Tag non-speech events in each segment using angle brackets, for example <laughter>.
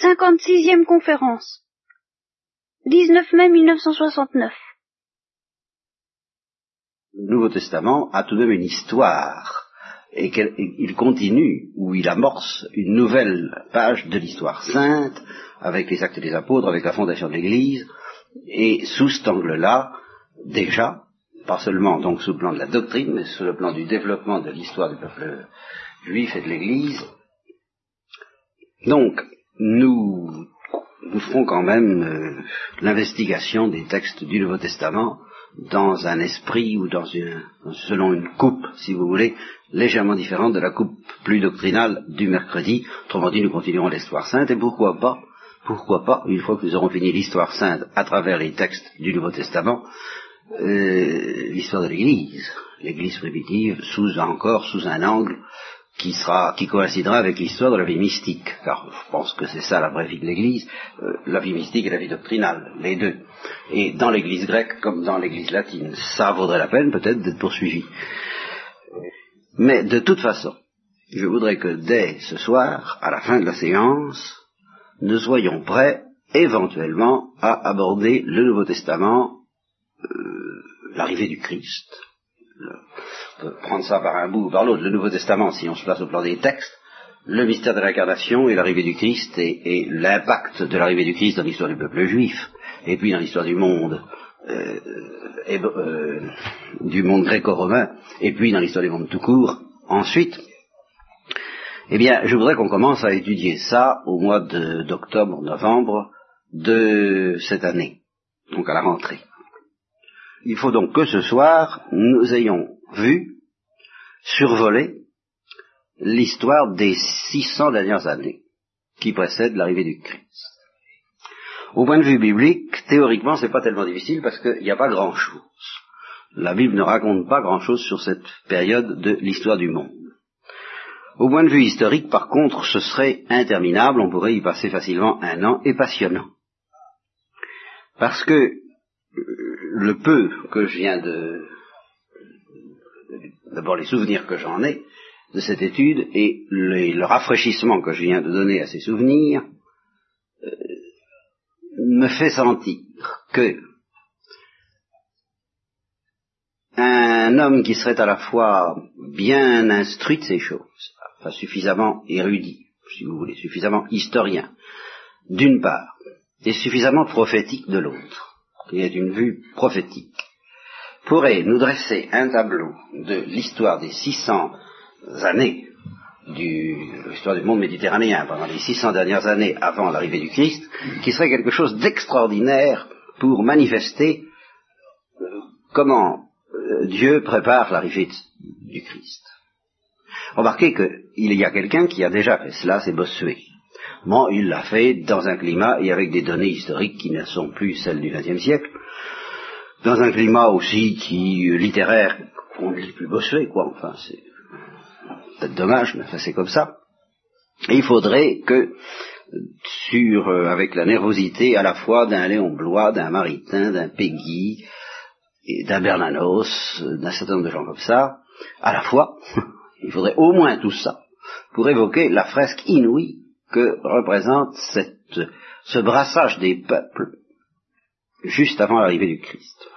56e conférence. 19 mai 1969. Le Nouveau Testament a tout de même une histoire et qu'il continue, ou il amorce une nouvelle page de l'histoire sainte, avec les actes des apôtres, avec la fondation de l'Église, et sous cet angle-là, déjà, pas seulement donc sous le plan de la doctrine, mais sous le plan du développement de l'histoire du peuple juif et de l'Église. Donc, nous, nous ferons quand même euh, l'investigation des textes du Nouveau Testament dans un esprit ou dans une, selon une coupe, si vous voulez, légèrement différente de la coupe plus doctrinale du mercredi. Autrement dit, nous continuerons l'histoire sainte et pourquoi pas, pourquoi pas, une fois que nous aurons fini l'histoire sainte à travers les textes du Nouveau Testament, euh, l'histoire de l'Église, l'Église primitive, sous encore sous un angle qui sera, qui coïncidera avec l'histoire de la vie mystique, car je pense que c'est ça la vraie vie de l'Église, euh, la vie mystique et la vie doctrinale, les deux. Et dans l'Église grecque comme dans l'Église latine, ça vaudrait la peine peut-être d'être poursuivi. Mais de toute façon, je voudrais que dès ce soir, à la fin de la séance, nous soyons prêts éventuellement à aborder le Nouveau Testament, euh, l'arrivée du Christ, on peut prendre ça par un bout ou par l'autre, le Nouveau Testament, si on se place au plan des textes, le mystère de l'incarnation et l'arrivée du Christ et, l'impact de l'arrivée du Christ dans l'histoire du peuple juif, et puis dans l'histoire du monde, euh, euh, du monde gréco-romain, et puis dans l'histoire du monde tout court, ensuite, eh bien, je voudrais qu'on commence à étudier ça au mois d'octobre, novembre de cette année, donc à la rentrée. Il faut donc que ce soir, nous ayons vu, survoler l'histoire des 600 dernières années qui précèdent l'arrivée du Christ. Au point de vue biblique, théoriquement, c'est pas tellement difficile parce qu'il n'y a pas grand-chose. La Bible ne raconte pas grand-chose sur cette période de l'histoire du monde. Au point de vue historique, par contre, ce serait interminable, on pourrait y passer facilement un an et passionnant. Parce que le peu que je viens de... D'abord les souvenirs que j'en ai de cette étude et le, rafraîchissement que je viens de donner à ces souvenirs euh, me fait sentir que un homme qui serait à la fois bien instruit de ces choses, enfin suffisamment érudit, si vous voulez, suffisamment historien, d'une part, et suffisamment prophétique de l'autre, qui est une vue prophétique, pourrait nous dresser un tableau de l'histoire des 600 années de l'histoire du monde méditerranéen pendant les 600 dernières années avant l'arrivée du Christ, qui serait quelque chose d'extraordinaire pour manifester euh, comment euh, Dieu prépare l'arrivée du Christ. Remarquez qu'il y a quelqu'un qui a déjà fait cela, c'est Bossuet. Bon, il l'a fait dans un climat et avec des données historiques qui ne sont plus celles du XXe siècle, dans un climat aussi qui euh, littéraire, on ne lit plus Bossuet, quoi. Enfin, c'est peut-être dommage, mais enfin, c'est comme ça. Et il faudrait que, sur, euh, avec la nervosité à la fois d'un Léon Blois, d'un Maritain, d'un Peggy, d'un Bernanos, d'un certain nombre de gens comme ça, à la fois, <laughs> il faudrait au moins tout ça pour évoquer la fresque inouïe que représente cette, ce brassage des peuples juste avant l'arrivée du Christ.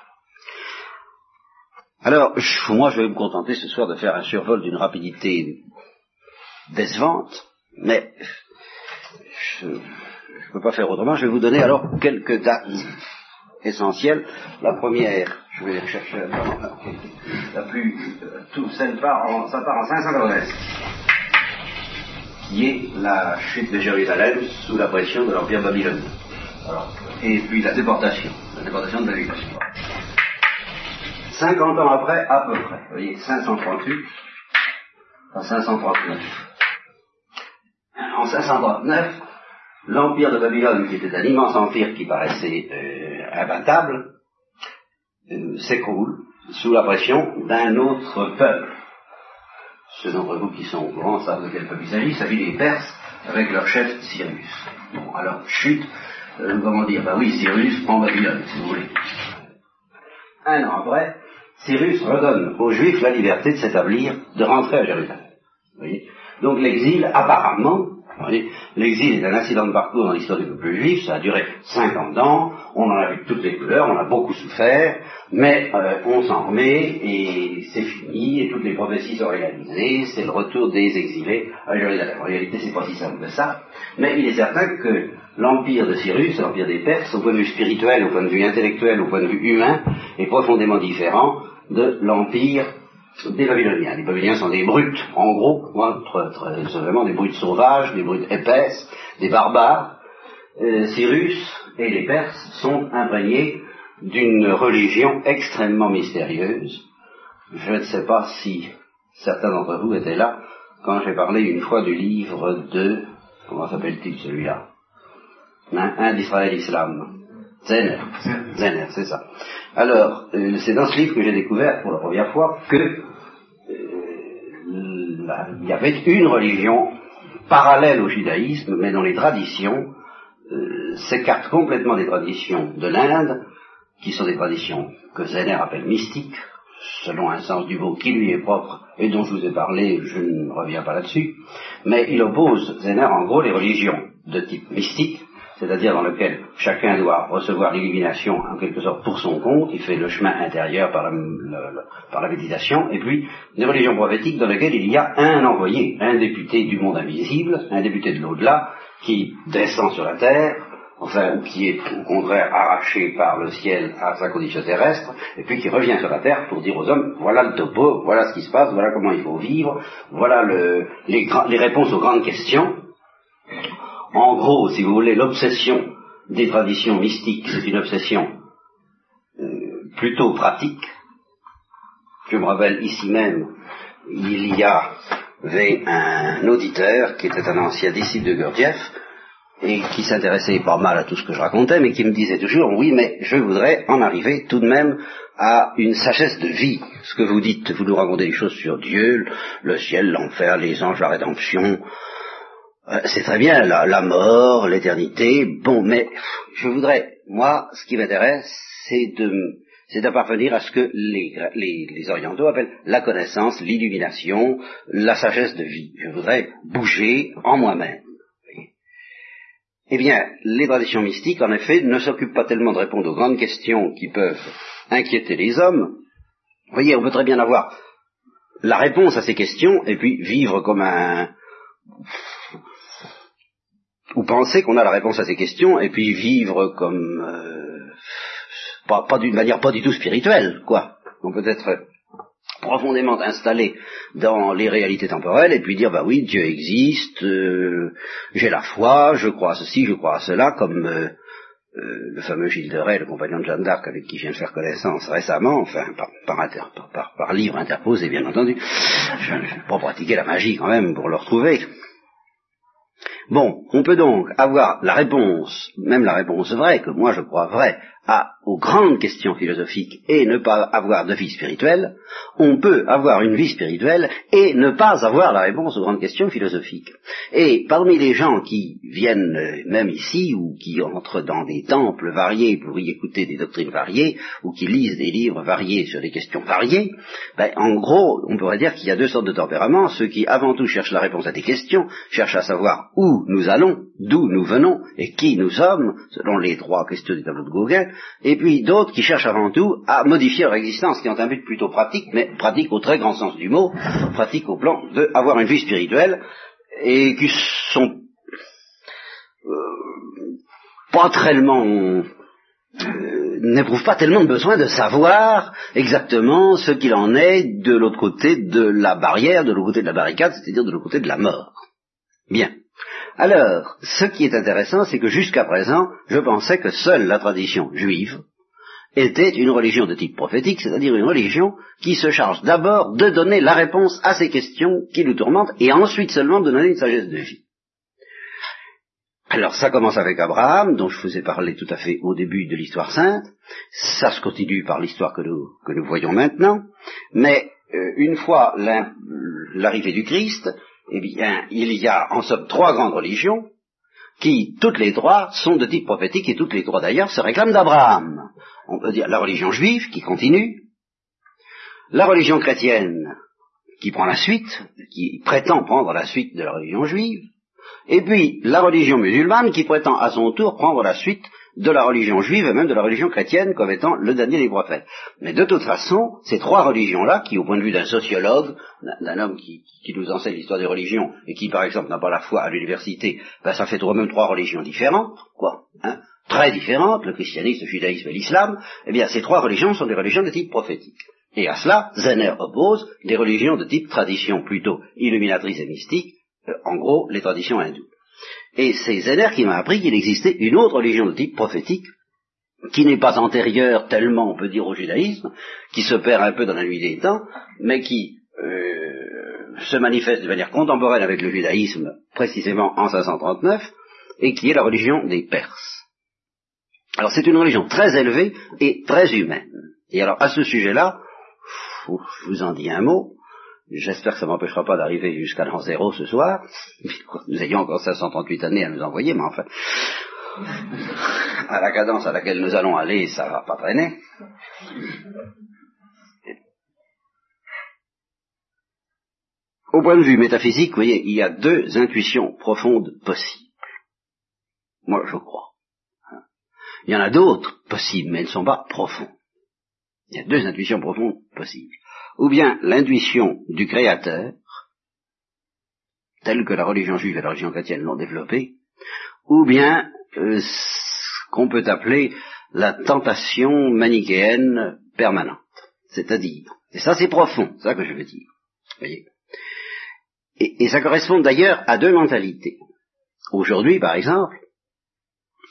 Alors, moi, je vais me contenter ce soir de faire un survol d'une rapidité décevante, mais je ne peux pas faire autrement. Je vais vous donner alors quelques dates essentielles. La première, je vais chercher la, plus, euh, tout, celle part en, ça part en 590 qui est la chute de Jérusalem sous la pression de l'Empire babylonien. Et puis la déportation, la déportation de la Babylone. 50 ans après, à peu près, vous voyez, 538 à 539. En 539, l'Empire de Babylone, qui était un immense empire qui paraissait euh, imbattable, euh, s'écroule sous la pression d'un autre peuple ceux d'entre vous qui sont au courant savent de quel peuple il s'agit, il s'agit des Perses avec leur chef Cyrus. Bon, alors, chute, euh, comment dire, bah oui, Cyrus prend Babylone, si vous voulez. Un an après, Cyrus redonne aux Juifs la liberté de s'établir, de rentrer à Jérusalem. Vous voyez? Donc l'exil, apparemment, L'exil est un accident de parcours dans l'histoire du peuple juif, ça a duré 50 ans, on en a vu toutes les couleurs, on a beaucoup souffert, mais euh, on s'en remet et c'est fini, et toutes les prophéties sont réalisées, c'est le retour des exilés à Jérusalem. En réalité, c'est pas si simple que ça, mais il est certain que l'empire de Cyrus, l'empire des Perses, au point de vue spirituel, au point de vue intellectuel, au point de vue humain, est profondément différent de l'empire des Babyloniens. Les Babyloniens sont des brutes, en gros, c'est vraiment des brutes sauvages, des brutes épaisses, des barbares. Euh, Cyrus et les Perses sont imprégnés d'une religion extrêmement mystérieuse. Je ne sais pas si certains d'entre vous étaient là quand j'ai parlé une fois du livre de, comment s'appelle-t-il celui-là? Un d'Israël Islam. Zener. Zener, c'est ça. Alors, euh, c'est dans ce livre que j'ai découvert pour la première fois que il y avait une religion parallèle au judaïsme, mais dont les traditions euh, s'écartent complètement des traditions de l'Inde, qui sont des traditions que Zener appelle mystiques, selon un sens du mot qui lui est propre et dont je vous ai parlé, je ne reviens pas là-dessus, mais il oppose, Zener, en gros, les religions de type mystique c'est-à-dire dans lequel chacun doit recevoir l'illumination en quelque sorte pour son compte, il fait le chemin intérieur par la, méditation, et puis des religions prophétiques dans lesquelles il y a un envoyé, un député du monde invisible, un député de l'au-delà, qui descend sur la terre, enfin, ou qui est au contraire arraché par le ciel à sa condition terrestre, et puis qui revient sur la terre pour dire aux hommes, voilà le topo, voilà ce qui se passe, voilà comment il faut vivre, voilà les réponses aux grandes questions, en gros, si vous voulez, l'obsession des traditions mystiques, c'est une obsession euh, plutôt pratique. Je me rappelle ici même, il y avait un auditeur qui était un ancien disciple de Gurdjieff et qui s'intéressait pas mal à tout ce que je racontais, mais qui me disait toujours, oui, mais je voudrais en arriver tout de même à une sagesse de vie. Ce que vous dites, vous nous racontez des choses sur Dieu, le ciel, l'enfer, les anges, la rédemption, euh, c'est très bien, la, mort, l'éternité, bon, mais je voudrais, moi, ce qui m'intéresse, c'est de c'est à ce que les, les, orientaux appellent la connaissance, l'illumination, la sagesse de vie. Je voudrais bouger en moi-même. Eh bien, les traditions mystiques, en effet, ne s'occupent pas tellement de répondre aux grandes questions qui peuvent inquiéter les hommes. Vous voyez, on peut très bien avoir la réponse à ces questions et puis vivre comme un ou penser qu'on a la réponse à ces questions et puis vivre comme euh, pas, d'une manière pas du tout spirituelle, quoi. On peut être profondément installé dans les réalités temporelles et puis dire bah oui Dieu existe, euh, j'ai la foi, je crois à ceci, je crois à cela, comme euh, le fameux Gilles de Rais, le compagnon de Jeanne d'Arc avec qui je viens de faire connaissance récemment, enfin par, par livre interposé bien entendu. Je vais pas pratiquer la magie quand même pour le retrouver. Bon, on peut donc avoir la réponse, même la réponse vraie, que moi je crois vraie, aux grandes questions philosophiques et ne pas avoir de vie spirituelle, on peut avoir une vie spirituelle et ne pas avoir la réponse aux grandes questions philosophiques. Et parmi les gens qui viennent euh, même ici ou qui entrent dans des temples variés pour y écouter des doctrines variées ou qui lisent des livres variés sur des questions variées, ben, en gros, on pourrait dire qu'il y a deux sortes de tempéraments, ceux qui avant tout cherchent la réponse à des questions, cherchent à savoir où nous allons, d'où nous venons et qui nous sommes, selon les trois questions du tableau de Gauguin, et puis d'autres qui cherchent avant tout à modifier leur existence, qui ont un but plutôt pratique, mais pratique au très grand sens du mot, pratique au plan d'avoir une vie spirituelle, et qui sont euh, pas tellement euh, n'éprouvent pas tellement de besoin de savoir exactement ce qu'il en est de l'autre côté de la barrière, de l'autre côté de la barricade, c'est-à-dire de l'autre côté de la mort. Bien. Alors, ce qui est intéressant, c'est que jusqu'à présent, je pensais que seule la tradition juive était une religion de type prophétique, c'est-à-dire une religion qui se charge d'abord de donner la réponse à ces questions qui nous tourmentent, et ensuite seulement de donner une sagesse de vie. Alors ça commence avec Abraham, dont je vous ai parlé tout à fait au début de l'histoire sainte, ça se continue par l'histoire que nous, voyons maintenant, mais euh, une fois l'arrivée du Christ, eh bien, il y a en somme trois grandes religions qui, toutes les trois, sont de type prophétique et toutes les trois d'ailleurs se réclament d'Abraham. On peut dire la religion juive qui continue, la religion chrétienne qui prend la suite, qui prétend prendre la suite de la religion juive, et puis la religion musulmane qui prétend à son tour prendre la suite de la religion juive et même de la religion chrétienne comme étant le dernier des prophètes. Mais de toute façon, ces trois religions-là, qui au point de vue d'un sociologue, d'un homme qui, nous enseigne l'histoire des religions, et qui par exemple n'a pas la foi à l'université, ben, ça fait même trois religions différentes, quoi, hein, très différentes, le christianisme, le judaïsme et l'islam, eh bien ces trois religions sont des religions de type prophétique. Et à cela, Zener oppose des religions de type tradition plutôt illuminatrice et mystique, euh, en gros les traditions hindoues. Et c'est Zener qui m'a appris qu'il existait une autre religion de type prophétique, qui n'est pas antérieure tellement, on peut dire, au judaïsme, qui se perd un peu dans la nuit des temps, mais qui euh, se manifeste de manière contemporaine avec le judaïsme, précisément en 539, et qui est la religion des Perses. Alors c'est une religion très élevée et très humaine. Et alors à ce sujet-là, je vous en dis un mot, J'espère que ça ne m'empêchera pas d'arriver jusqu'à l'an zéro ce soir. Nous ayons encore 538 années à nous envoyer, mais enfin, à la cadence à laquelle nous allons aller, ça ne va pas traîner. Au point de vue métaphysique, vous voyez, il y a deux intuitions profondes possibles. Moi, je crois. Il y en a d'autres possibles, mais elles ne sont pas profondes. Il y a deux intuitions profondes possibles ou bien l'intuition du Créateur, telle que la religion juive et la religion chrétienne l'ont développée, ou bien euh, ce qu'on peut appeler la tentation manichéenne permanente. C'est-à-dire, et ça c'est profond, ça que je veux dire. Voyez? Et, et ça correspond d'ailleurs à deux mentalités. Aujourd'hui, par exemple,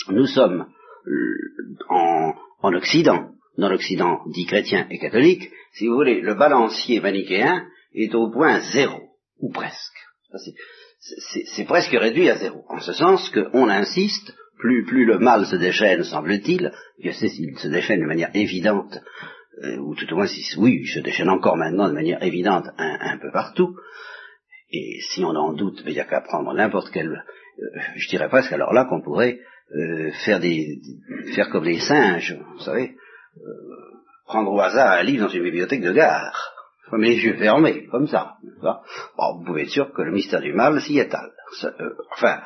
nous sommes euh, en, en Occident, dans l'Occident dit chrétien et catholique, si vous voulez, le balancier manichéen est au point zéro, ou presque. C'est presque réduit à zéro, en ce sens qu'on insiste, plus, plus le mal se déchaîne, semble-t-il, je sais s'il se déchaîne de manière évidente, euh, ou tout au moins, si, oui, il se déchaîne encore maintenant de manière évidente un, peu partout, et si on en doute, il n'y a qu'à prendre n'importe quel, euh, je dirais presque alors là qu'on pourrait euh, faire des, faire comme les singes, vous savez, prendre au hasard un livre dans une bibliothèque de gare, comme les yeux fermés, comme ça. vous pouvez être sûr que le mystère du mal s'y étale. Euh, enfin,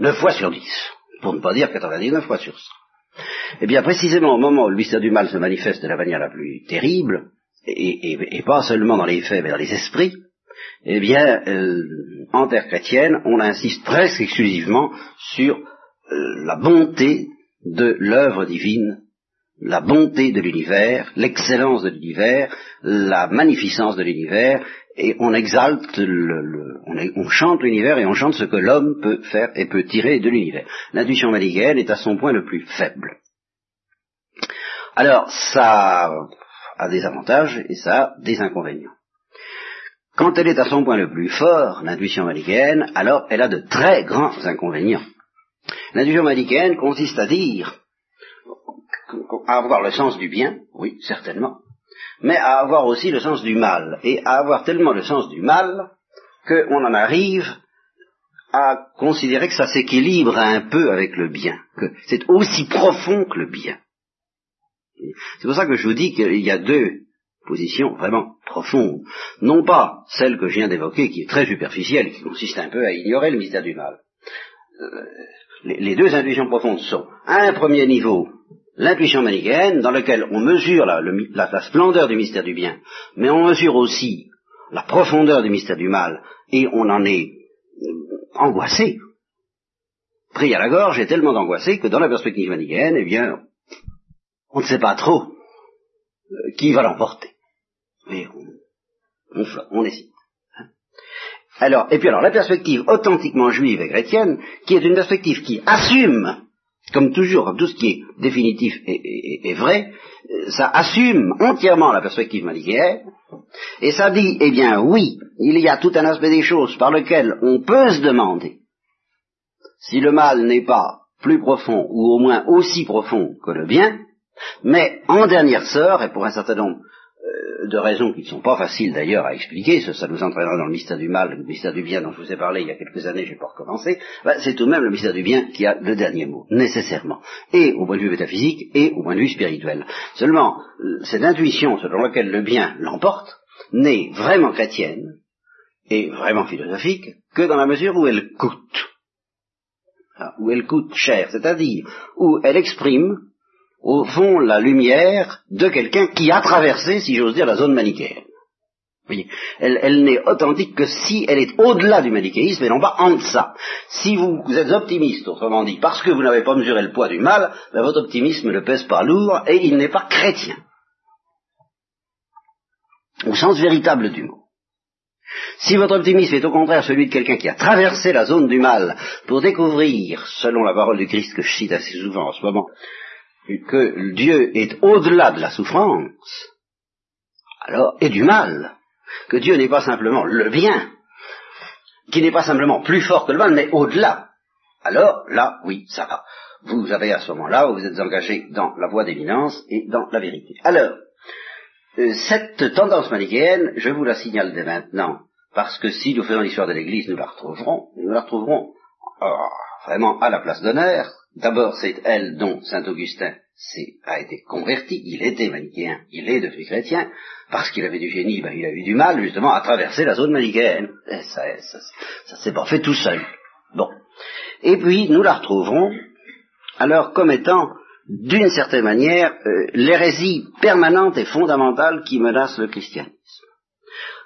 9 fois sur 10, pour ne pas dire 99 fois sur 100. Eh bien, précisément au moment où le mystère du mal se manifeste de la manière la plus terrible, et, pas seulement dans les faits, mais dans les esprits, eh bien, euh, en terre chrétienne, on insiste presque exclusivement sur euh, la bonté de l'œuvre divine la bonté de l'univers, l'excellence de l'univers, la magnificence de l'univers, et on exalte, on, chante l'univers et on chante ce que l'homme peut faire et peut tirer de l'univers. L'intuition manichéenne est à son point le plus faible. Alors, ça a des avantages et ça a des inconvénients. Quand elle est à son point le plus fort, l'intuition manichéenne, alors elle a de très grands inconvénients. L'intuition manichéenne consiste à dire à avoir le sens du bien, oui, certainement, mais à avoir aussi le sens du mal, et à avoir tellement le sens du mal qu'on en arrive à considérer que ça s'équilibre un peu avec le bien, que c'est aussi profond que le bien. C'est pour ça que je vous dis qu'il y a deux positions vraiment profondes. Non pas celle que je viens d'évoquer, qui est très superficielle, qui consiste un peu à ignorer le mystère du mal. Euh, les, deux intuitions profondes sont, à un premier niveau, l'intuition manichéenne dans laquelle on mesure la, splendeur du mystère du bien, mais on mesure aussi la profondeur du mystère du mal, et on en est euh, angoissé, pris à la gorge et tellement angoissé que dans la perspective manichéenne, eh bien, on ne sait pas trop euh, qui va l'emporter. Mais on, on, hésite. Hein. Alors, et puis alors, la perspective authentiquement juive et chrétienne, qui est une perspective qui assume comme toujours, tout ce qui est définitif et, vrai, euh, ça assume entièrement la perspective manichéenne, et ça dit, eh bien oui, il y a tout un aspect des choses par lequel on peut se demander si le mal n'est pas plus profond, ou au moins aussi profond que le bien, mais en dernière sœur, et pour un certain nombre de raisons qui ne sont pas faciles d'ailleurs à expliquer, ça, nous entraînera dans le mystère du mal, le mystère du bien dont je vous ai parlé il y a quelques années, je n'ai pas recommencé, ben, c'est tout de même le mystère du bien qui a le dernier mot, nécessairement, et au point de vue métaphysique et au point de vue spirituel. Seulement, cette intuition selon laquelle le bien l'emporte n'est vraiment chrétienne et vraiment philosophique que dans la mesure où elle coûte. hein, où elle coûte cher, c'est-à-dire où elle exprime, au fond, la lumière de quelqu'un qui a traversé, si j'ose dire, la zone manichéenne. Elle, elle n'est authentique que si elle est au-delà du manichéisme et non pas en deçà. Si vous, êtes optimiste, autrement dit, parce que vous n'avez pas mesuré le poids du mal, ben votre optimisme ne pèse pas lourd et il n'est pas chrétien. Au sens véritable du mot. Si votre optimisme est au contraire celui de quelqu'un qui a traversé la zone du mal pour découvrir, selon la parole du Christ que je cite assez souvent en ce moment, que Dieu est au-delà de la souffrance, alors, et du mal, que Dieu n'est pas simplement le bien, qui n'est pas simplement plus fort que le mal, mais au-delà, alors là, oui, ça va. Vous avez à ce moment-là, vous êtes engagé dans la voie d'éminence et dans la vérité. Alors, euh, cette tendance manichéenne, je vous la signale dès maintenant, parce que si nous faisons l'histoire de l'Église, nous la retrouverons, nous la retrouverons euh, vraiment à la place d'honneur. D'abord, c'est elle dont saint Augustin a été converti, il était manichéen, il est devenu chrétien, parce qu'il avait du génie, ben, il a eu du mal justement à traverser la zone manichéenne. ça, ça, ça s'est pas fait tout seul. Bon. Et puis, nous la retrouverons alors comme étant, d'une certaine manière, euh, l'hérésie permanente et fondamentale qui menace le christianisme.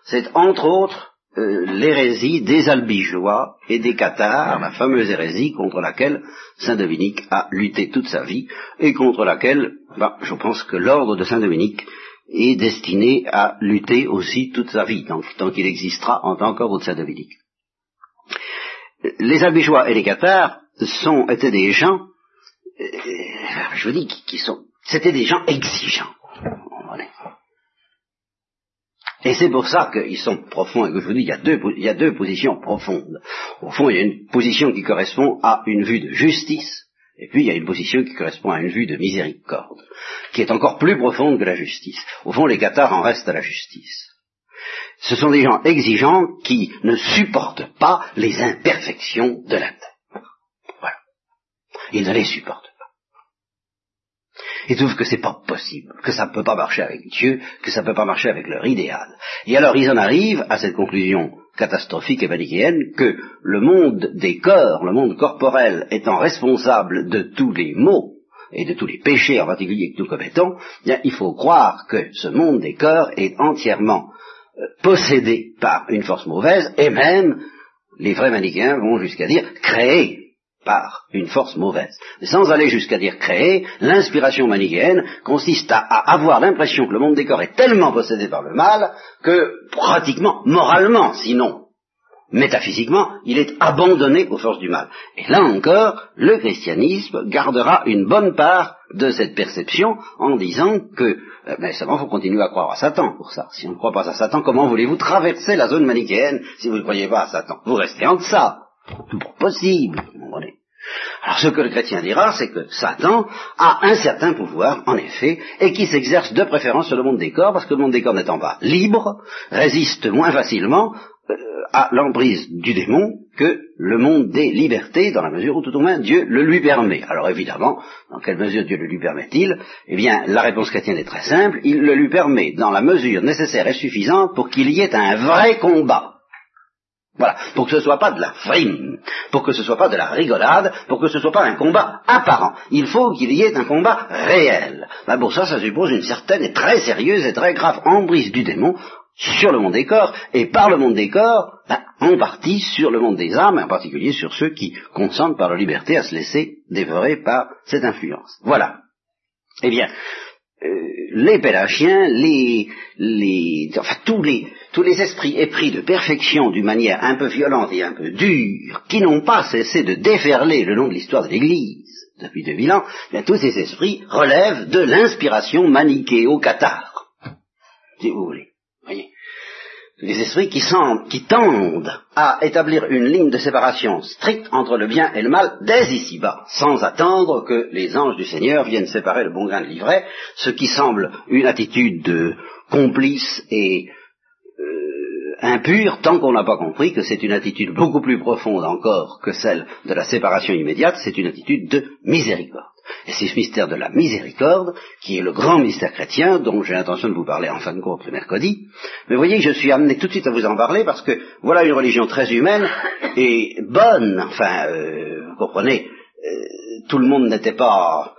C'est entre autres euh, l'hérésie des albigeois et des cathares, la fameuse hérésie contre laquelle Saint Dominique a lutté toute sa vie et contre laquelle, ben, je pense que l'ordre de Saint Dominique est destiné à lutter aussi toute sa vie, tant, qu'il existera en tant qu'ordre de Saint Dominique. Les albigeois et les cathares sont, étaient des gens, euh, je veux dire, qui, sont, c'était des gens exigeants. Et c'est pour ça qu'ils sont profonds, et que je vous dis, il y, a deux, positions profondes. Au fond, il y a une position qui correspond à une vue de justice, et puis il y a une position qui correspond à une vue de miséricorde, qui est encore plus profonde que la justice. Au fond, les cathares en restent à la justice. Ce sont des gens exigeants qui ne supportent pas les imperfections de la terre. Voilà. Ils ne les supportent ils trouvent que c'est pas possible, que ça ne peut pas marcher avec Dieu, que ça ne peut pas marcher avec leur idéal. Et alors ils en arrivent à cette conclusion catastrophique et manichéenne que le monde des corps, le monde corporel étant responsable de tous les maux et de tous les péchés en particulier que nous commettons, bien, il faut croire que ce monde des corps est entièrement euh, possédé par une force mauvaise et même les vrais manichéens vont jusqu'à dire créé par une force mauvaise. sans aller jusqu'à dire créer, l'inspiration manichéenne consiste à, avoir l'impression que le monde des corps est tellement possédé par le mal que pratiquement, moralement, sinon métaphysiquement, il est abandonné aux forces du mal. Et là encore, le christianisme gardera une bonne part de cette perception en disant que, euh, mais seulement, faut continuer à croire à Satan pour ça. Si on ne croit pas à Satan, comment voulez-vous traverser la zone manichéenne si vous ne croyez pas à Satan? Vous restez en deçà. Pas possible. Alors ce que le chrétien dira, c'est que Satan a un certain pouvoir, en effet, et qui s'exerce de préférence sur le monde des corps, parce que le monde des corps n'étant pas libre, résiste moins facilement euh, à l'emprise du démon que le monde des libertés, dans la mesure où tout au moins Dieu le lui permet. Alors évidemment, dans quelle mesure Dieu le lui permet-il? Eh bien, la réponse chrétienne est très simple, il le lui permet dans la mesure nécessaire et suffisante pour qu'il y ait un vrai combat voilà, pour que ce ne soit pas de la frime, pour que ce ne soit pas de la rigolade, pour que ce ne soit pas un combat apparent. Il faut qu'il y ait un combat réel. Ben pour ça, ça suppose une certaine et très sérieuse et très grave embrise du démon sur le monde des corps, et par le monde des corps, ben, en partie sur le monde des âmes, et en particulier sur ceux qui consentent par leur liberté à se laisser dévorer par cette influence. Voilà. Eh bien, euh, les pélagiens, les, les, enfin tous les, tous les esprits épris de perfection d'une manière un peu violente et un peu dure, qui n'ont pas cessé de déferler le long de l'histoire de l'Église depuis 2000 ans, tous ces esprits relèvent de l'inspiration maniquée au Qatar, si vous voulez. Voyez les esprits qui, qui tendent à établir une ligne de séparation stricte entre le bien et le mal dès ici-bas, sans attendre que les anges du Seigneur viennent séparer le bon grain de l'ivraie, ce qui semble une attitude complice et impure tant qu'on n'a pas compris que c'est une attitude beaucoup plus profonde encore que celle de la séparation immédiate, c'est une attitude de miséricorde. Et c'est ce mystère de la miséricorde qui est le grand mystère chrétien dont j'ai l'intention de vous parler en fin de compte le mercredi. Mais voyez, je suis amené tout de suite à vous en parler parce que voilà une religion très humaine et bonne. Enfin, euh, vous comprenez, euh, tout le monde n'était pas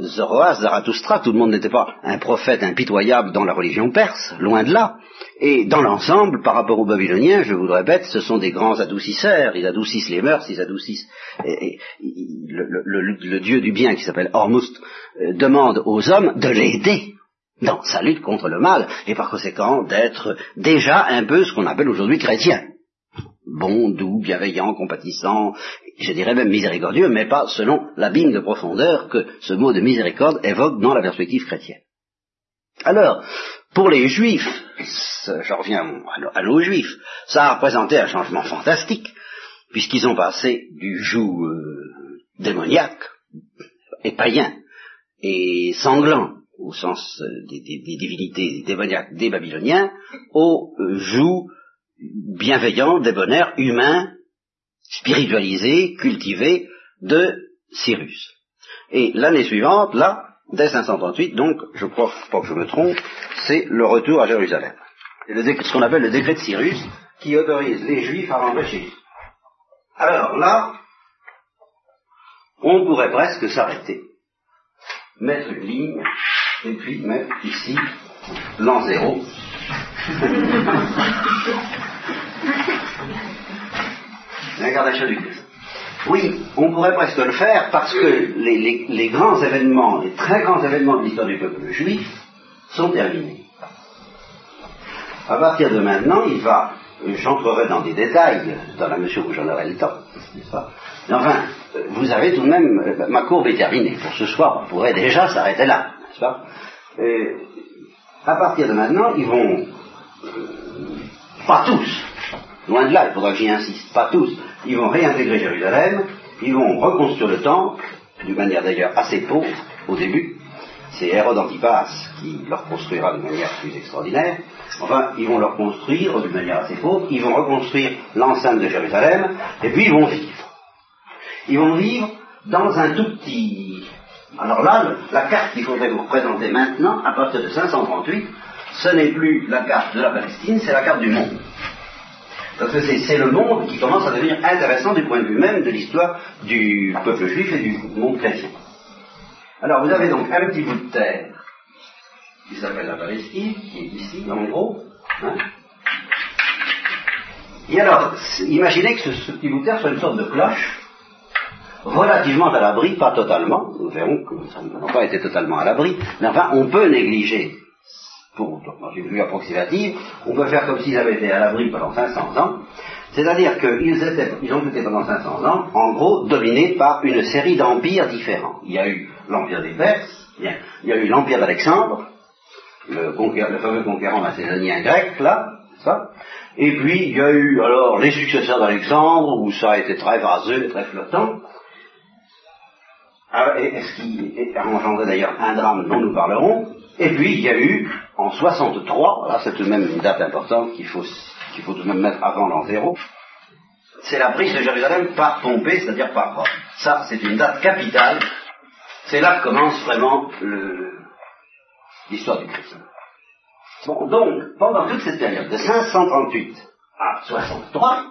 Zoroastre, Zarathustra, tout le monde n'était pas un prophète impitoyable dans la religion perse, loin de là. Et dans l'ensemble, par rapport aux Babyloniens, je vous le répète, ce sont des grands adoucisseurs, ils adoucissent les mœurs, ils adoucissent... Le, dieu du bien qui s'appelle Hormuzd euh, demande aux hommes de l'aider dans sa lutte contre le mal, et par conséquent d'être déjà un peu ce qu'on appelle aujourd'hui chrétien bon, doux, bienveillant, compatissant, je dirais même miséricordieux, mais pas selon l'abîme de profondeur que ce mot de miséricorde évoque dans la perspective chrétienne. Alors, pour les juifs, je reviens à nos juifs, ça a représenté un changement fantastique, puisqu'ils ont passé du joug euh, démoniaque et païen et sanglant, au sens euh, des, divinités démoniaques des Babyloniens, au joug bienveillant, débonnaire, humain, spiritualisé, cultivé de Cyrus. Et l'année suivante, là, dès 538, donc, je crois pas que je me trompe, c'est le retour à Jérusalem. C'est ce qu'on appelle le décret de Cyrus, qui autorise les Juifs à rentrer. Alors là, on pourrait presque s'arrêter, mettre une ligne, et puis mettre ici l'an zéro. <laughs> L'incarnation du Christ. Oui, on pourrait presque le faire parce que les, grands événements, les très grands événements de l'histoire du peuple juif sont terminés. À partir de maintenant, il va, j'entrerai dans des détails dans la mesure où j'en aurai le temps, n'est-ce pas? Mais enfin, vous avez tout de même, ma courbe est terminée. Pour ce soir, on pourrait déjà s'arrêter là, n'est-ce pas? À partir de maintenant, ils vont, euh, pas tous, Loin de là, il faudra que j'y insiste. Pas tous. Ils vont réintégrer Jérusalem, ils vont reconstruire le temple, d'une manière d'ailleurs assez pauvre au début. C'est Hérode Antipas qui leur construira de manière plus extraordinaire. Enfin, ils vont leur construire d'une manière assez pauvre, ils vont reconstruire l'enceinte de Jérusalem, et puis ils vont vivre. Ils vont vivre dans un tout petit... Alors là, la carte qu'il faudrait vous représenter maintenant, à partir de 538, ce n'est plus la carte de la Palestine, c'est la carte du monde. Parce que c'est le monde qui commence à devenir intéressant du point de vue même de l'histoire du peuple juif et du monde chrétien. Alors vous avez donc un petit bout de terre qui s'appelle la Palestine, qui est ici, en gros. Hein. et alors, imaginez que ce, petit bout de terre soit une sorte de cloche, relativement à l'abri, pas totalement, nous verrons que ça n'a pas été totalement à l'abri, mais enfin, on peut négliger pour, dans une vue approximative, on peut faire comme s'ils avaient été à l'abri pendant 500 ans, c'est-à-dire qu'ils ils ont été pendant 500 ans, en gros, dominés par une série d'empires différents. Il y a eu l'empire des Perses, il y a, eu l'empire d'Alexandre, le, fameux conquérant macédonien grec, là, ça. Et puis, il y a eu alors les successeurs d'Alexandre, où ça a été très vaseux et très flottant. Ah, et, ce qui a engendré d'ailleurs un drame dont nous parlerons. Et puis, il y a eu en 63, là c'est tout de même une date importante qu'il faut, qu'il faut tout de même mettre avant l'an zéro, c'est la prise de Jérusalem par Pompée, c'est-à-dire par Rome. Ça, c'est une date capitale. C'est là que commence vraiment l'histoire du Christ. Bon, donc, pendant toute cette période, de 538 à 63,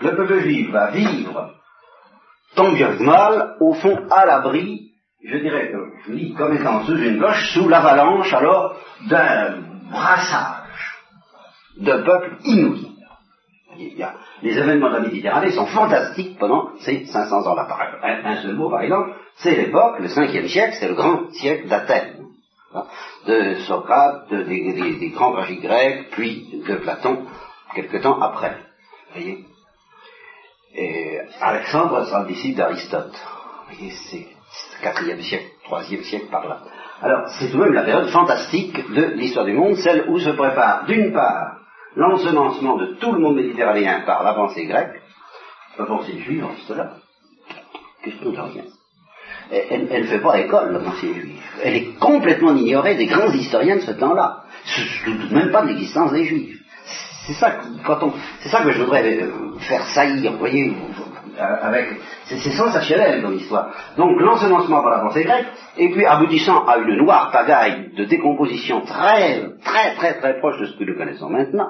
le peuple juif va vivre, tant bien que mal, au fond, à l'abri je dirais, je lis comme étant sous une cloche, sous l'avalanche alors d'un brassage de peuples inouïs. les événements de la Méditerranée sont fantastiques pendant ces 500 ans-là. Un, un seul mot, par exemple, c'est l'époque, le 5e siècle, c'est le grand siècle d'Athènes, hein, de Socrate, des, grands grecs, puis de Platon, quelque temps après. voyez? Et Alexandre sera le disciple d'Aristote. Voyez, c'est 4e siècle, 3e siècle par là. Alors, c'est tout de même la période fantastique de l'histoire du monde, celle où se prépare, d'une part, l'ensemencement de tout le monde méditerranéen par la pensée grecque, la pensée juive en cela. Question de rien. Elle ne fait pas école, la pensée juive. Elle est complètement ignorée des grands historiens de ce temps-là. Même pas de l'existence des juifs. C'est ça, c'est ça que je voudrais euh, faire saillir, vous voyez, avec, c'est, sensationnel dans l'histoire. Donc l'ensemencement par la pensée grecque, et puis aboutissant à une noire pagaille de décomposition très, très, très, très proche de ce que nous connaissons maintenant.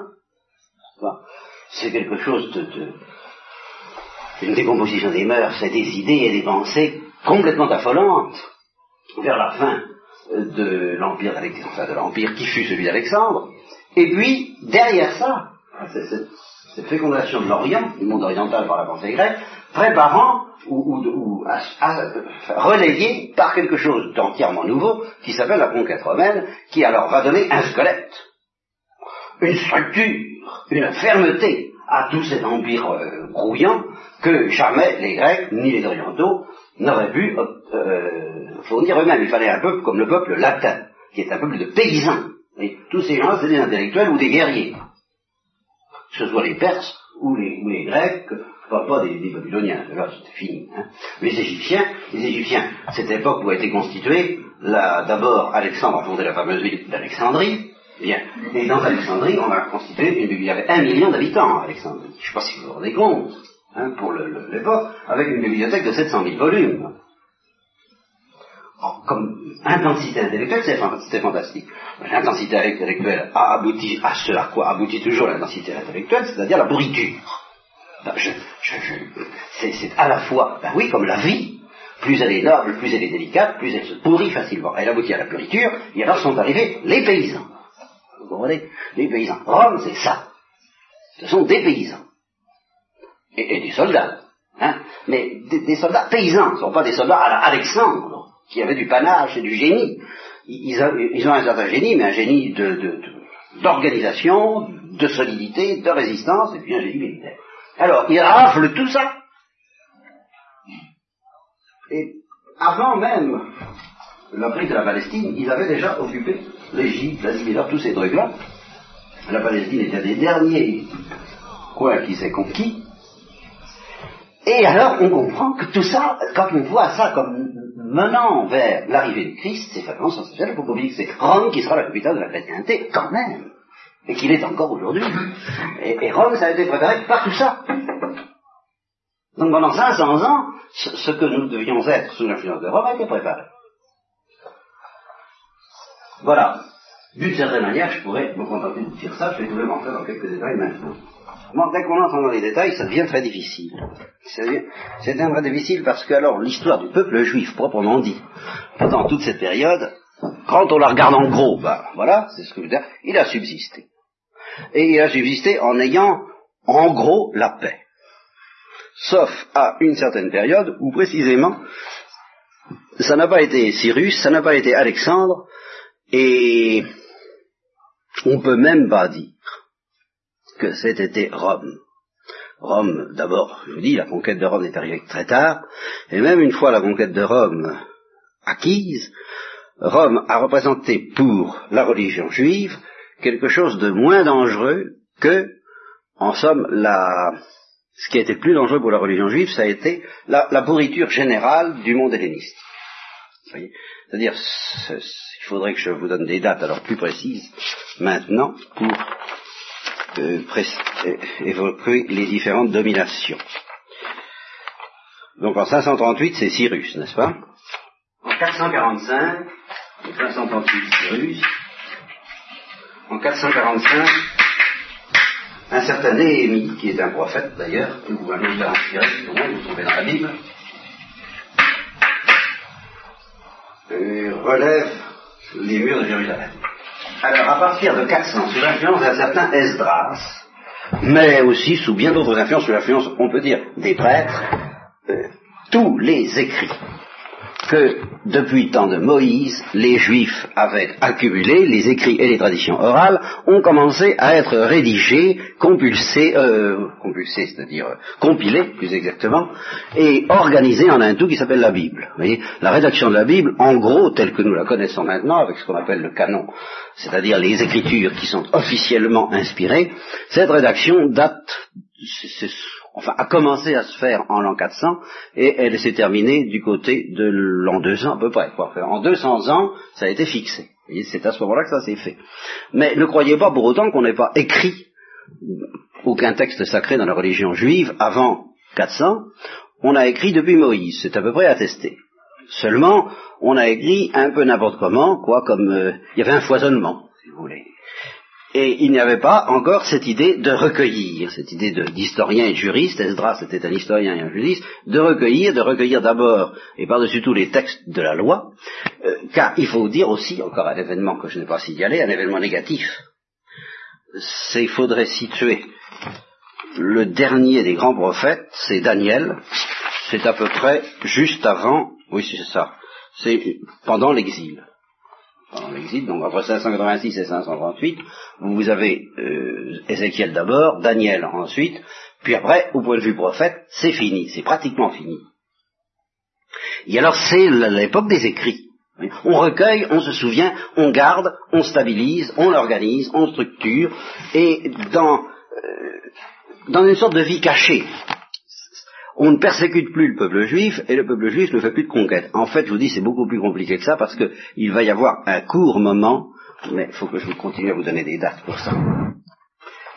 C'est quelque chose de, une décomposition des mœurs, c'est des idées et des pensées complètement affolantes vers la fin de l'empire enfin de l'empire qui fut celui d'Alexandre. Et puis derrière ça, cette fécondation de l'Orient, du monde oriental par la pensée grecque, préparant ou, ou, relayé par quelque chose d'entièrement nouveau qui s'appelle la conquête romaine, qui alors va donner un squelette, une structure, une fermeté à tout cet empire euh, brouillant que jamais les Grecs ni les Orientaux n'auraient pu euh, euh, fournir eux-mêmes. Il fallait un peuple comme le peuple latin, qui est un peuple de paysans. Et tous ces gens, c'est des intellectuels ou des guerriers que ce soit les Perses ou les, Grecs, pas, des, Babyloniens, là c'était fini. Hein. Les Égyptiens, les Égyptiens, cette époque où a été constituée, d'abord Alexandre a fondé la fameuse ville d'Alexandrie, Bien. Et dans Alexandrie, on a constitué, il y avait un million d'habitants à Alexandrie. Je ne sais pas si vous vous rendez compte, hein, pour l'époque, avec une bibliothèque de 700 000 volumes. Comme intensité intellectuelle, c'était fantastique. L'intensité intellectuelle a abouti à ce à quoi aboutit toujours l'intensité intellectuelle, c'est-à-dire la pourriture. Ben, c'est à la fois, ben oui, comme la vie, plus elle est noble, plus elle est délicate, plus elle se pourrit facilement. Elle aboutit à la pourriture, et alors sont arrivés les paysans. Vous comprenez? Les paysans. Rome, c'est ça. Ce sont des paysans. Et, des soldats. Hein Mais des, soldats paysans, ce ne sont pas des soldats à Alexandre qui avaient du panache et du génie. Ils, ont un certain génie, mais un génie d'organisation, de, solidité, de résistance, et puis un génie militaire. Alors, ils raflent tout ça. Et avant même la de la Palestine, ils avaient déjà occupé l'Égypte, la Libye, tous ces trucs-là. La Palestine était des derniers coins qui s'est conquis. Et alors, on comprend que tout ça, quand on voit ça comme menant vers l'arrivée du Christ, c'est. Il faut pas oublier que c'est Rome qui sera la capitale de la chrétienté, quand même. Et qu'il est encore aujourd'hui. Et, Rome, ça a été préparé par tout ça. Donc pendant 500 ans, ce, que nous devions être sous l'influence de Rome a été préparé. Voilà. D'une certaine manière, je pourrais me contenter de dire ça, je vais tout de même entrer dans quelques détails maintenant. Bon, dès qu'on entre dans les détails, ça devient très difficile. C'est très difficile parce que alors l'histoire du peuple juif, proprement dit, pendant toute cette période, quand on la regarde en gros, ben voilà, c'est ce que je veux dire, il a subsisté. Et il a subsisté en ayant en gros la paix. Sauf à une certaine période où précisément ça n'a pas été Cyrus, ça n'a pas été Alexandre, et on peut même pas dire que c'était Rome. Rome, d'abord, je vous dis, la conquête de Rome est arrivée très tard, et même une fois la conquête de Rome acquise, Rome a représenté pour la religion juive quelque chose de moins dangereux que, en somme, la, ce qui a été plus dangereux pour la religion juive, ça a été la, pourriture générale du monde helléniste. C'est-à-dire, il faudrait que je vous donne des dates alors plus précises maintenant pour euh, euh, évoquer les différentes dominations. Donc en 538, c'est Cyrus, n'est-ce pas? En 445, 538 Cyrus. En 445, un certain Néhémie, qui est un prophète d'ailleurs, que vous allez au moins vous trouvez dans la Bible, euh, relève les murs de Jérusalem. Alors, à partir de 400, sous l'influence d'un certain Esdras, mais aussi sous bien d'autres influences, sous l'influence, on peut dire, des prêtres, euh, tous les écrits que depuis le temps de Moïse, les Juifs avaient accumulé, les écrits et les traditions orales ont commencé à être rédigés, compulsés, euh, compulsés, c'est-à-dire euh, compilés, plus exactement, et organisés en un tout qui s'appelle la Bible. Vous voyez, la rédaction de la Bible, en gros, telle que nous la connaissons maintenant, avec ce qu'on appelle le canon, c'est-à-dire les écritures qui sont officiellement inspirées, cette rédaction date, enfin, a commencé à se faire en l'an 400 et elle s'est terminée du côté de l'an 200 à peu près. En 200 ans, ça a été fixé. C'est à ce moment-là que ça s'est fait. Mais ne croyez pas pour autant qu'on n'ait pas écrit aucun texte sacré dans la religion juive avant 400, on a écrit depuis Moïse, c'est à peu près attesté. Seulement, on a écrit un peu n'importe comment, quoi, comme euh, il y avait un foisonnement, si vous voulez. Et il n'y avait pas encore cette idée de recueillir, cette idée d'historien et de juriste, Esdras était un historien et un juriste, de recueillir, de recueillir d'abord, et par-dessus tout les textes de la loi, euh, car il faut dire aussi, encore un événement que je n'ai pas signalé, un événement négatif, c'est il faudrait situer le dernier des grands prophètes, c'est Daniel, c'est à peu près juste avant, oui c'est ça, c'est pendant l'exil. Pendant l'exil, donc entre 586 et 538, vous avez euh, Ézéchiel d'abord, Daniel ensuite, puis après, au point de vue prophète, c'est fini, c'est pratiquement fini. Et alors c'est l'époque des écrits. On recueille, on se souvient, on garde, on stabilise, on organise, on structure, et dans, euh, dans une sorte de vie cachée. On ne persécute plus le peuple juif et le peuple juif ne fait plus de conquête. En fait, je vous dis, c'est beaucoup plus compliqué que ça parce qu'il va y avoir un court moment, mais il faut que je continue à vous donner des dates pour ça.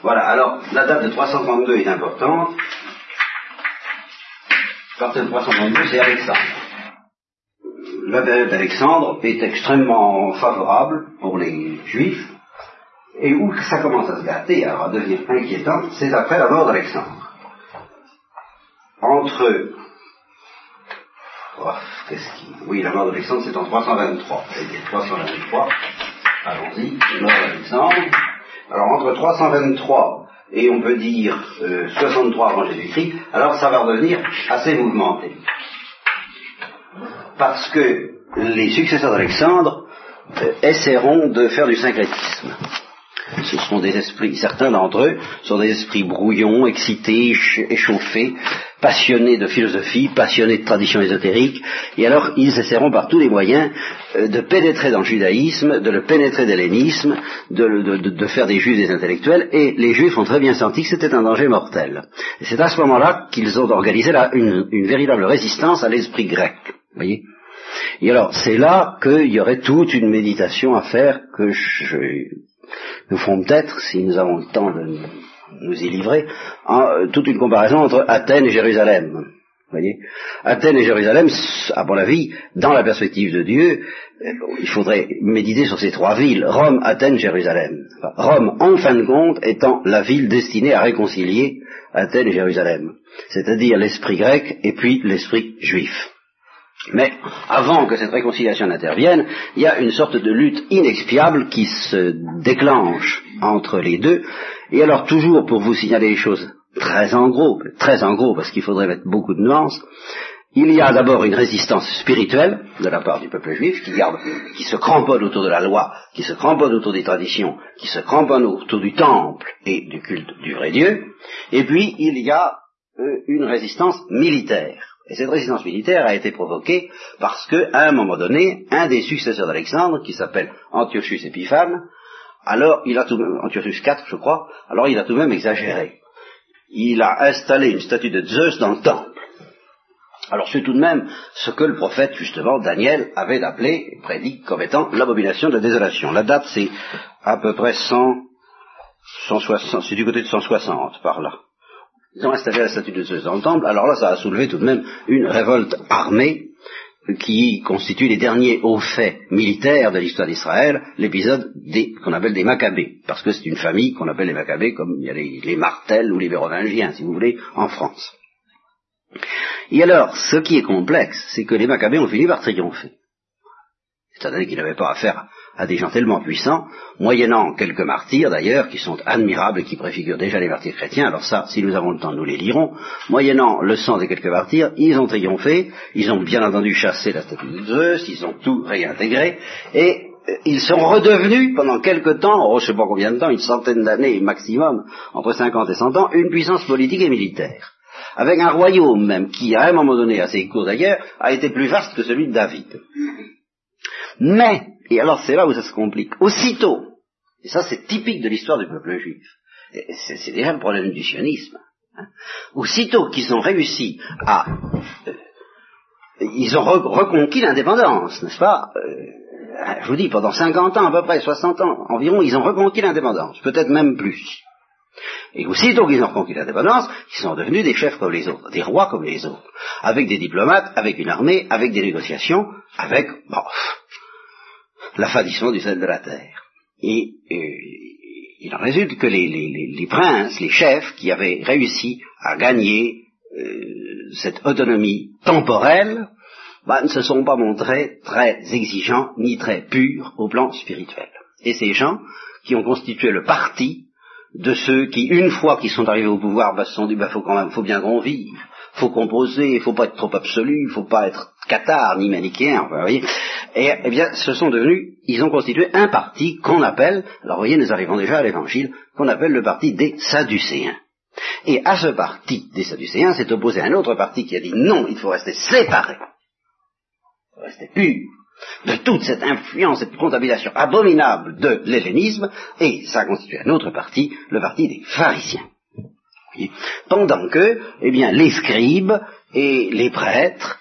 Voilà, alors la date de 332 est importante. Date de 332, c'est Alexandre la période d'Alexandre est extrêmement favorable pour les juifs, et où ça commence à se gâter, à devenir inquiétant, c'est après la mort d'Alexandre. Entre... Oh. Oui, la mort d'Alexandre, c'est en 323. C'est 323. Allons-y, mort d'Alexandre. Alors entre 323 et on peut dire 63 euh, avant Jésus-Christ, alors ça va redevenir assez mouvementé parce que les successeurs d'Alexandre euh, essaieront de faire du syncrétisme. Ce sont des esprits, certains d'entre eux sont des esprits brouillons, excités, échauffés, passionnés de philosophie, passionnés de tradition ésotérique, et alors ils essaieront par tous les moyens euh, de pénétrer dans le judaïsme, de le pénétrer d'hellénisme, de, faire des juifs des intellectuels, et les juifs ont très bien senti que c'était un danger mortel. C'est à ce moment-là qu'ils ont organisé là une, une véritable résistance à l'esprit grec. Voyez et alors, c'est là qu'il y aurait toute une méditation à faire que je, nous ferons peut-être, si nous avons le temps de nous y livrer, en, toute une comparaison entre Athènes et Jérusalem. Voyez? Athènes et Jérusalem, à mon avis, dans la perspective de Dieu, il faudrait méditer sur ces trois villes, Rome, Athènes, Jérusalem. Rome, en fin de compte, étant la ville destinée à réconcilier Athènes et Jérusalem, c'est-à-dire l'esprit grec et puis l'esprit juif. Mais avant que cette réconciliation n'intervienne, il y a une sorte de lutte inexpiable qui se déclenche entre les deux. Et alors toujours pour vous signaler les choses très en gros, très en gros parce qu'il faudrait mettre beaucoup de nuances, il y a d'abord une résistance spirituelle de la part du peuple juif qui garde, qui se cramponne autour de la loi, qui se cramponne autour des traditions, qui se cramponne autour du temple et du culte du vrai Dieu. Et puis il y a euh, une résistance militaire et cette résistance militaire a été provoquée parce que, à un moment donné, un des successeurs d'Alexandre, qui s'appelle Antiochus Épiphane, alors il a tout même, Antiochus je crois, alors il a tout de même exagéré. Il a installé une statue de Zeus dans le temple. Alors c'est tout de même ce que le prophète, justement, Daniel, avait appelé et prédit comme étant l'abomination de la désolation. La date, c'est à peu près 100, 160, c'est du côté de 160, par là. Ils ont installé la statue de Zeus dans le temple, alors là ça a soulevé tout de même une révolte armée qui constitue les derniers hauts faits militaires de l'histoire d'Israël, l'épisode qu'on appelle des Maccabées, parce que c'est une famille qu'on appelle les Maccabées, comme il y a les, Martels ou les Vérovingiens, si vous voulez, en France. Et alors, ce qui est complexe, c'est que les Maccabées ont fini par triompher. C'est-à-dire qu'ils n'avaient pas affaire à des gens tellement puissants, moyennant quelques martyrs d'ailleurs, qui sont admirables et qui préfigurent déjà les martyrs chrétiens, alors ça, si nous avons le temps, nous les lirons, moyennant le sang de quelques martyrs, ils ont triomphé, ils ont bien entendu chassé la statue de Zeus, ils ont tout réintégré, et euh, ils sont redevenus pendant quelque temps, oh, je ne sais pas combien de temps, une centaine d'années maximum, entre 50 et 100 ans, une puissance politique et militaire. Avec un royaume même qui, à un moment donné, assez court d'ailleurs, a été plus vaste que celui de David. Mais, et alors c'est là où ça se complique, aussitôt, et ça c'est typique de l'histoire du peuple juif, c'est déjà le problème du sionisme, hein, aussitôt qu'ils ont réussi à... Euh, ils ont reconquis l'indépendance, n'est-ce pas euh, Je vous dis, pendant 50 ans à peu près, 60 ans environ, ils ont reconquis l'indépendance, peut-être même plus. Et aussitôt qu'ils ont reconquis l'indépendance, ils sont devenus des chefs comme les autres, des rois comme les autres, avec des diplomates, avec une armée, avec des négociations, avec bon, l'affadissement du sel de la terre. Et il en résulte que les, princes, les chefs qui avaient réussi à gagner euh, cette autonomie temporelle, bah, ne se sont pas montrés très exigeants ni très purs au plan spirituel. Et ces gens qui ont constitué le parti de ceux qui, une fois qu'ils sont arrivés au pouvoir, bah, se sont dit, bah, faut quand même, faut bien qu'on vive, faut composer, faut pas être trop absolu, faut pas être cathare ni manichéen, vous voyez. Et, eh bien, ce sont devenus, ils ont constitué un parti qu'on appelle, alors vous voyez, nous arrivons déjà à l'évangile, qu'on appelle le parti des Sadducéens. Et à ce parti des Sadducéens s'est opposé un autre parti qui a dit non, il faut rester séparé, il faut rester pur de toute cette influence, cette contamination abominable de l'hellénisme, et ça a constitué un autre parti, le parti des pharisiens. Pendant que, eh bien, les scribes et les prêtres,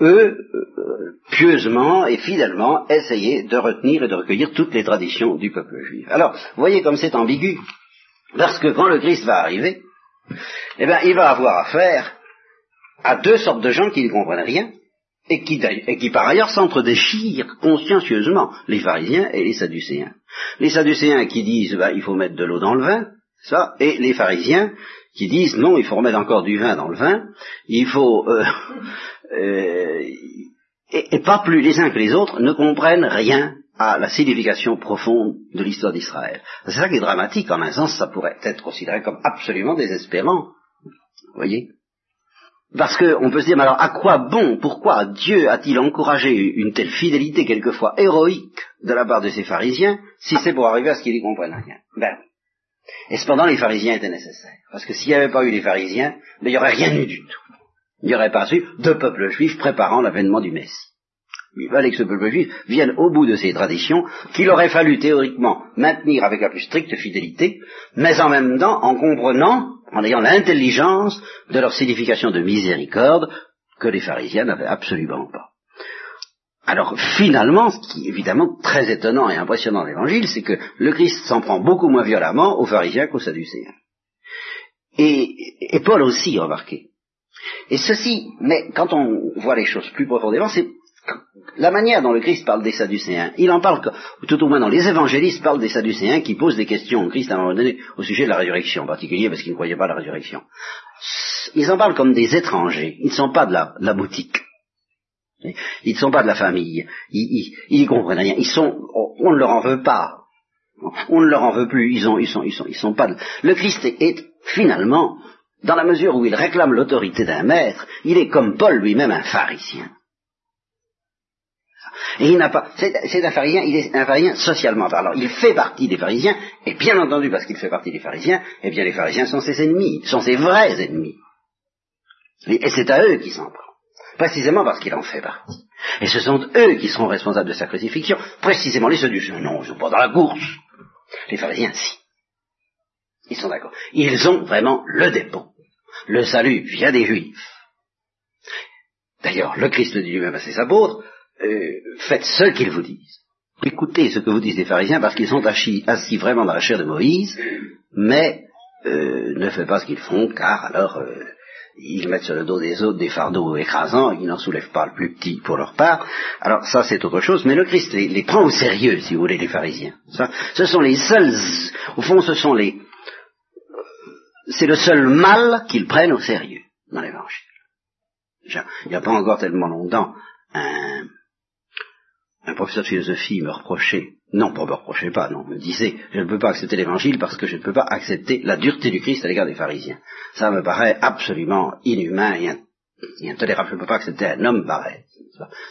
eux, euh, pieusement et fidèlement, essayaient de retenir et de recueillir toutes les traditions du peuple juif. Alors, voyez comme c'est ambigu, parce que quand le Christ va arriver, eh bien, il va avoir affaire à deux sortes de gens qui ne comprennent rien, et qui, et qui par ailleurs s'entre-déchirent consciencieusement, les pharisiens et les sadducéens. Les sadducéens qui disent bah, il faut mettre de l'eau dans le vin, ça, et les pharisiens qui disent non, il faut remettre encore du vin dans le vin, il faut euh, euh, et, pas plus les uns que les autres ne comprennent rien à la signification profonde de l'histoire d'Israël. C'est ça qui est dramatique, en un sens, ça pourrait être considéré comme absolument désespérant. Vous voyez? Parce qu'on peut se dire, mais alors à quoi bon, pourquoi Dieu a-t-il encouragé une telle fidélité quelquefois héroïque de la part de ces pharisiens, si c'est pour arriver à ce qu'ils n'y comprennent rien? Ben Et cependant, les pharisiens étaient nécessaires. Parce que s'il n'y avait pas eu les pharisiens, ben, il n'y aurait rien eu du tout. Il n'y aurait pas eu de peuple juif préparant l'avènement du Messie. Il fallait que ce peuple juif vienne au bout de ces traditions, qu'il aurait fallu théoriquement maintenir avec la plus stricte fidélité, mais en même temps en comprenant en ayant l'intelligence de leur signification de miséricorde que les pharisiens n'avaient absolument pas. Alors finalement, ce qui est évidemment très étonnant et impressionnant dans l'évangile, c'est que le Christ s'en prend beaucoup moins violemment aux pharisiens qu'aux sadducéens. Et, et Paul aussi, remarquez. Et ceci, mais quand on voit les choses plus profondément, c'est la manière dont le Christ parle des Sadducéens, il en parle, tout au moins dans les évangélistes, parle des Sadducéens qui posent des questions au Christ à un moment donné au sujet de la résurrection, en particulier parce qu'ils ne croyaient pas à la résurrection. Ils en parlent comme des étrangers, ils ne sont pas de la, boutique. Ils ne sont pas de la famille, ils, ils, comprennent rien, ils sont, on ne leur en veut pas, on ne leur en veut plus, ils, ont, ils, sont, ils, ils pas. De... Le Christ est finalement, dans la mesure où il réclame l'autorité d'un maître, il est comme Paul lui-même un pharisien. Et il n'a pas, c'est un pharisien, il est un pharisien socialement parlant. Il fait partie des pharisiens, et bien entendu, parce qu'il fait partie des pharisiens, eh bien les pharisiens sont ses ennemis, sont ses vrais ennemis. Et c'est à eux qu'il s'en prend. Précisément parce qu'il en fait partie. Et ce sont eux qui seront responsables de sa crucifixion, précisément les Sadducéens. Non, ils sont pas dans la course. Les pharisiens, si. Ils sont d'accord. Ils ont vraiment le dépôt. Le salut vient des Juifs. D'ailleurs, le Christ dit lui-même à ses apôtres, euh, faites ce qu'ils vous disent. Écoutez ce que vous disent les pharisiens parce qu'ils sont assis, vraiment dans la chair de Moïse, mais euh, ne faites pas ce qu'ils font car alors euh, ils mettent sur le dos des autres des fardeaux écrasants, ils n'en soulèvent pas le plus petit pour leur part. Alors ça c'est autre chose, mais le Christ les, prend au sérieux, si vous voulez, les pharisiens. Ce sont les seuls, au fond ce sont les, c'est le seul mal qu'ils prennent au sérieux dans l'évangile. Il n'y a pas encore tellement longtemps un, un professeur de philosophie me reprochait, non, pas me reprochait pas, non, me disait, je ne peux pas accepter l'évangile parce que je ne peux pas accepter la dureté du Christ à l'égard des pharisiens. Ça me paraît absolument inhumain et, intolérable. Je ne peux pas accepter un homme pareil.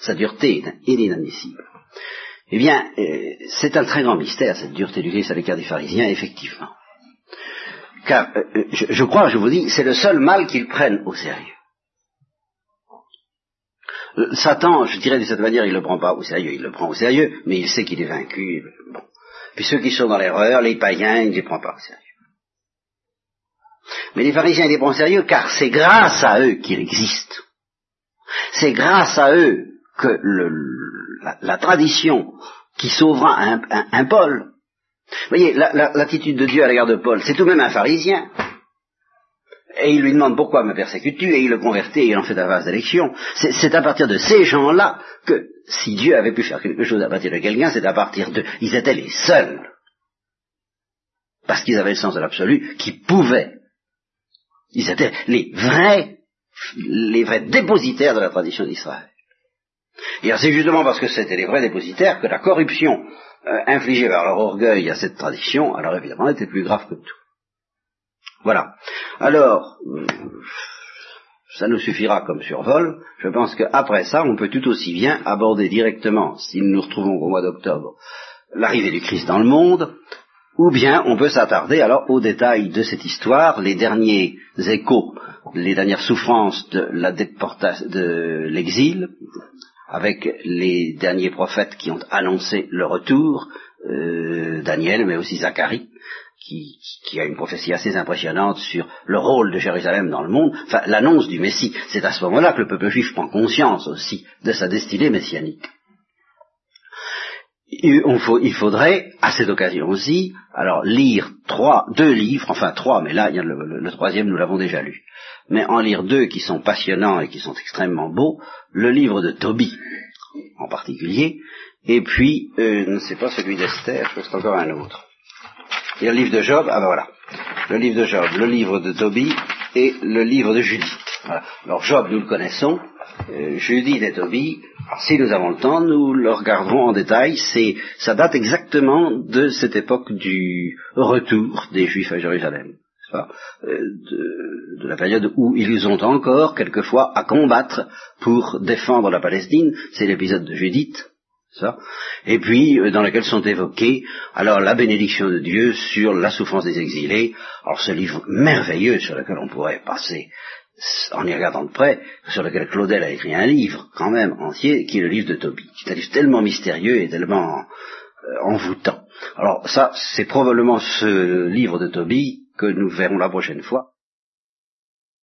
Sa dureté est inadmissible. Eh bien, euh, c'est un très grand mystère, cette dureté du Christ à l'égard des pharisiens, effectivement. Car, euh, euh, je, je crois, je vous dis, c'est le seul mal qu'ils prennent au sérieux. Euh, Satan, je dirais de cette manière, il ne le prend pas au sérieux, il le prend au sérieux, mais il sait qu'il est vaincu. Bon. Puis ceux qui sont dans l'erreur, les païens, il ne les prend pas au sérieux. Mais les pharisiens, ils les prennent au sérieux car c'est grâce à eux qu'il existe. C'est grâce à eux que la, tradition qui sauvera un, un, Paul Voyez, l'attitude de Dieu à l'égard de Paul, c'est tout de même un pharisien. Et il lui demande pourquoi me persécutes-tu, et il le convertit et il en fait ta vase d'élection. C'est à partir de ces gens-là que, si Dieu avait pu faire quelque chose à partir de quelqu'un, c'est à partir de... Ils étaient les seuls, parce qu'ils avaient le sens de l'absolu, qui pouvaient. Ils étaient les vrais, les vrais dépositaires de la tradition d'Israël. Et c'est justement parce que c'était les vrais dépositaires que la corruption euh, par leur orgueil à cette tradition, alors évidemment, était plus grave que tout. Voilà. Alors, euh, ça nous suffira comme survol. Je pense qu'après ça, on peut tout aussi bien aborder directement, si nous nous retrouvons au mois d'octobre, l'arrivée du Christ dans le monde, ou bien on peut s'attarder alors aux détails de cette histoire, les derniers échos, les dernières souffrances de la de l'exil, avec les derniers prophètes qui ont annoncé le retour, euh, Daniel, mais aussi Zacharie, qui, qui, a une prophétie assez impressionnante sur le rôle de Jérusalem dans le monde, enfin l'annonce du Messie. C'est à ce moment-là que le peuple juif prend conscience aussi de sa destinée messianique. Il faudrait, à cette occasion aussi, alors lire trois, deux livres, enfin trois, mais là, il y a le troisième, nous l'avons déjà lu. Mais en lire deux qui sont passionnants et qui sont extrêmement beaux, le livre de Tobie en particulier, et puis, euh, sais pas, celui d'Esther, je pense c'est encore un autre. A le livre de Job, ah ben voilà, le livre de Job, le livre de Tobie et le livre de Alors Job, nous le connaissons, euh, Judith et Tobie, si nous avons le temps, nous le regarderons en détail. C'est, ça date exactement de cette époque du retour des Juifs à Jérusalem. Euh, de, la période où ils ont encore quelquefois à combattre pour défendre la Palestine, c'est l'épisode de Judith, ça, et puis euh, dans lequel sont évoquées alors la bénédiction de Dieu sur la souffrance des exilés, alors ce livre merveilleux sur lequel on pourrait passer en y regardant de près, sur lequel Claudel a écrit un livre quand même entier, qui est le livre de Tobie. C'est un livre tellement mystérieux et tellement euh, envoûtant. Alors ça, c'est probablement ce livre de Tobie que nous verrons la prochaine fois.